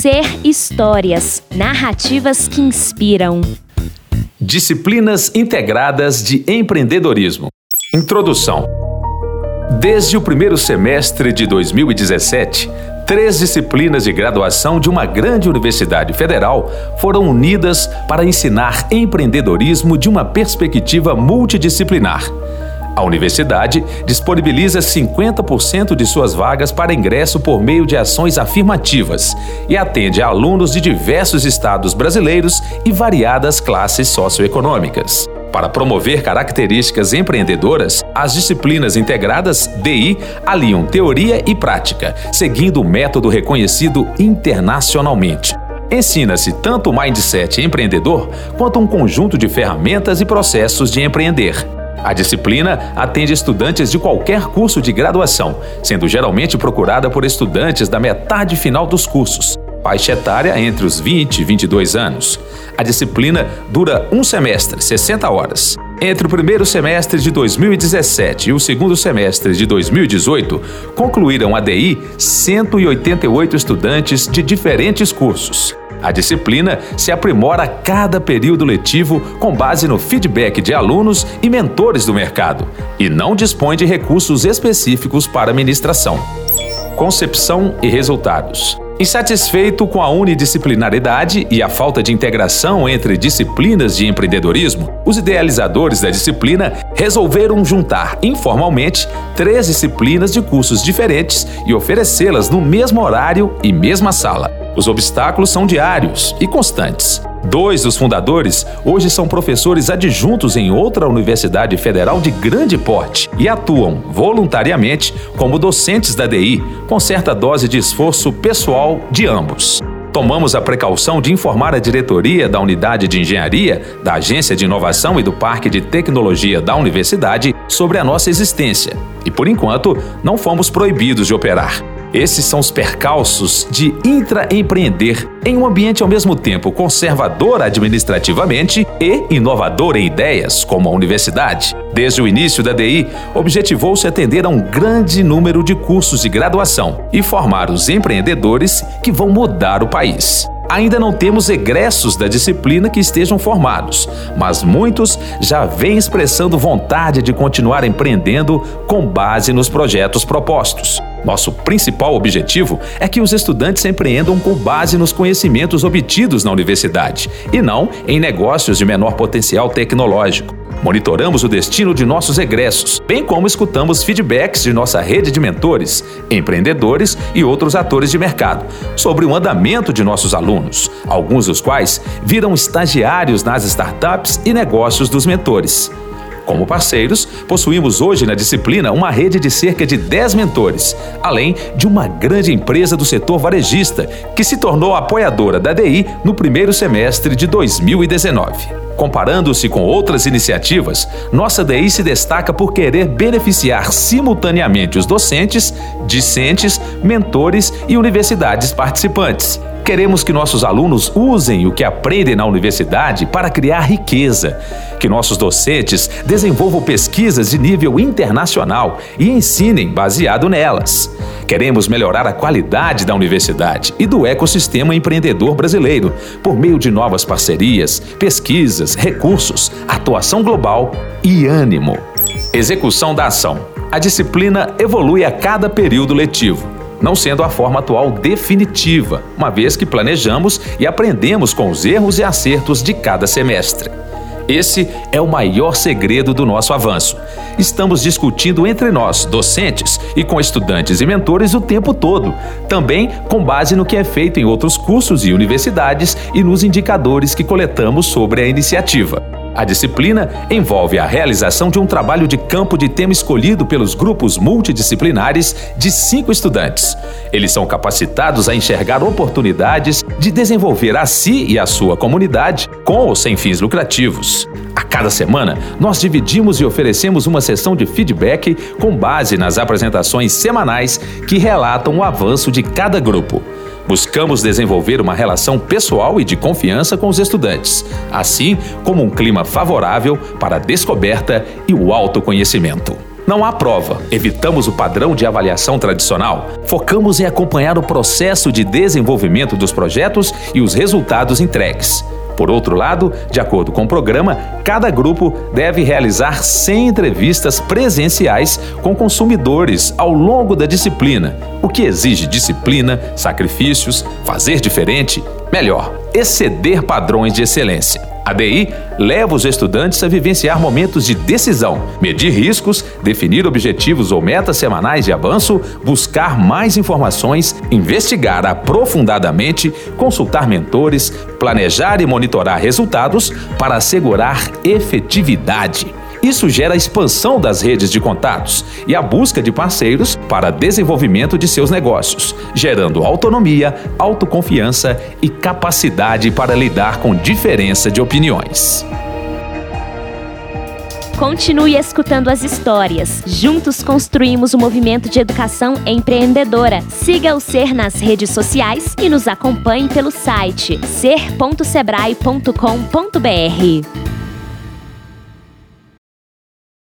Ser Histórias narrativas que inspiram. Disciplinas integradas de empreendedorismo. Introdução. Desde o primeiro semestre de 2017, três disciplinas de graduação de uma grande universidade federal foram unidas para ensinar empreendedorismo de uma perspectiva multidisciplinar. A universidade disponibiliza 50% de suas vagas para ingresso por meio de ações afirmativas e atende a alunos de diversos estados brasileiros e variadas classes socioeconômicas. Para promover características empreendedoras, as disciplinas integradas DI aliam teoria e prática, seguindo o método reconhecido internacionalmente. Ensina-se tanto o mindset empreendedor quanto um conjunto de ferramentas e processos de empreender. A disciplina atende estudantes de qualquer curso de graduação, sendo geralmente procurada por estudantes da metade final dos cursos, faixa etária entre os 20 e 22 anos. A disciplina dura um semestre, 60 horas. Entre o primeiro semestre de 2017 e o segundo semestre de 2018, concluíram a DI 188 estudantes de diferentes cursos. A disciplina se aprimora a cada período letivo com base no feedback de alunos e mentores do mercado e não dispõe de recursos específicos para ministração. Concepção e resultados. Insatisfeito com a unidisciplinaridade e a falta de integração entre disciplinas de empreendedorismo, os idealizadores da disciplina resolveram juntar informalmente três disciplinas de cursos diferentes e oferecê-las no mesmo horário e mesma sala. Os obstáculos são diários e constantes. Dois dos fundadores hoje são professores adjuntos em outra universidade federal de grande porte e atuam voluntariamente como docentes da DI, com certa dose de esforço pessoal de ambos. Tomamos a precaução de informar a diretoria da Unidade de Engenharia, da Agência de Inovação e do Parque de Tecnologia da Universidade sobre a nossa existência. E, por enquanto, não fomos proibidos de operar. Esses são os percalços de intraempreender em um ambiente ao mesmo tempo conservador administrativamente e inovador em ideias, como a universidade. Desde o início da DI, objetivou-se atender a um grande número de cursos de graduação e formar os empreendedores que vão mudar o país. Ainda não temos egressos da disciplina que estejam formados, mas muitos já vêm expressando vontade de continuar empreendendo com base nos projetos propostos. Nosso principal objetivo é que os estudantes empreendam com base nos conhecimentos obtidos na universidade e não em negócios de menor potencial tecnológico. Monitoramos o destino de nossos egressos, bem como escutamos feedbacks de nossa rede de mentores, empreendedores e outros atores de mercado sobre o andamento de nossos alunos, alguns dos quais viram estagiários nas startups e negócios dos mentores. Como parceiros, possuímos hoje na disciplina uma rede de cerca de 10 mentores, além de uma grande empresa do setor varejista, que se tornou apoiadora da DI no primeiro semestre de 2019. Comparando-se com outras iniciativas, nossa DI se destaca por querer beneficiar simultaneamente os docentes, discentes, mentores e universidades participantes. Queremos que nossos alunos usem o que aprendem na universidade para criar riqueza, que nossos docentes desenvolvam pesquisas de nível internacional e ensinem baseado nelas. Queremos melhorar a qualidade da universidade e do ecossistema empreendedor brasileiro por meio de novas parcerias, pesquisas, recursos, atuação global e ânimo. Execução da ação. A disciplina evolui a cada período letivo não sendo a forma atual definitiva, uma vez que planejamos e aprendemos com os erros e acertos de cada semestre. Esse é o maior segredo do nosso avanço. Estamos discutindo entre nós, docentes, e com estudantes e mentores o tempo todo, também com base no que é feito em outros cursos e universidades e nos indicadores que coletamos sobre a iniciativa. A disciplina envolve a realização de um trabalho de campo de tema escolhido pelos grupos multidisciplinares de cinco estudantes. Eles são capacitados a enxergar oportunidades de desenvolver a si e a sua comunidade, com ou sem fins lucrativos. A cada semana, nós dividimos e oferecemos uma sessão de feedback com base nas apresentações semanais que relatam o avanço de cada grupo. Buscamos desenvolver uma relação pessoal e de confiança com os estudantes, assim como um clima favorável para a descoberta e o autoconhecimento. Não há prova. Evitamos o padrão de avaliação tradicional. Focamos em acompanhar o processo de desenvolvimento dos projetos e os resultados entregues. Por outro lado, de acordo com o programa, cada grupo deve realizar 100 entrevistas presenciais com consumidores ao longo da disciplina, o que exige disciplina, sacrifícios, fazer diferente, melhor, exceder padrões de excelência. A DI leva os estudantes a vivenciar momentos de decisão, medir riscos, definir objetivos ou metas semanais de avanço, buscar mais informações, investigar aprofundadamente, consultar mentores, planejar e monitorar resultados para assegurar efetividade. Isso gera a expansão das redes de contatos e a busca de parceiros para desenvolvimento de seus negócios, gerando autonomia, autoconfiança e capacidade para lidar com diferença de opiniões. Continue escutando as histórias. Juntos construímos o movimento de educação empreendedora. Siga o Ser nas redes sociais e nos acompanhe pelo site ser.sebrae.com.br.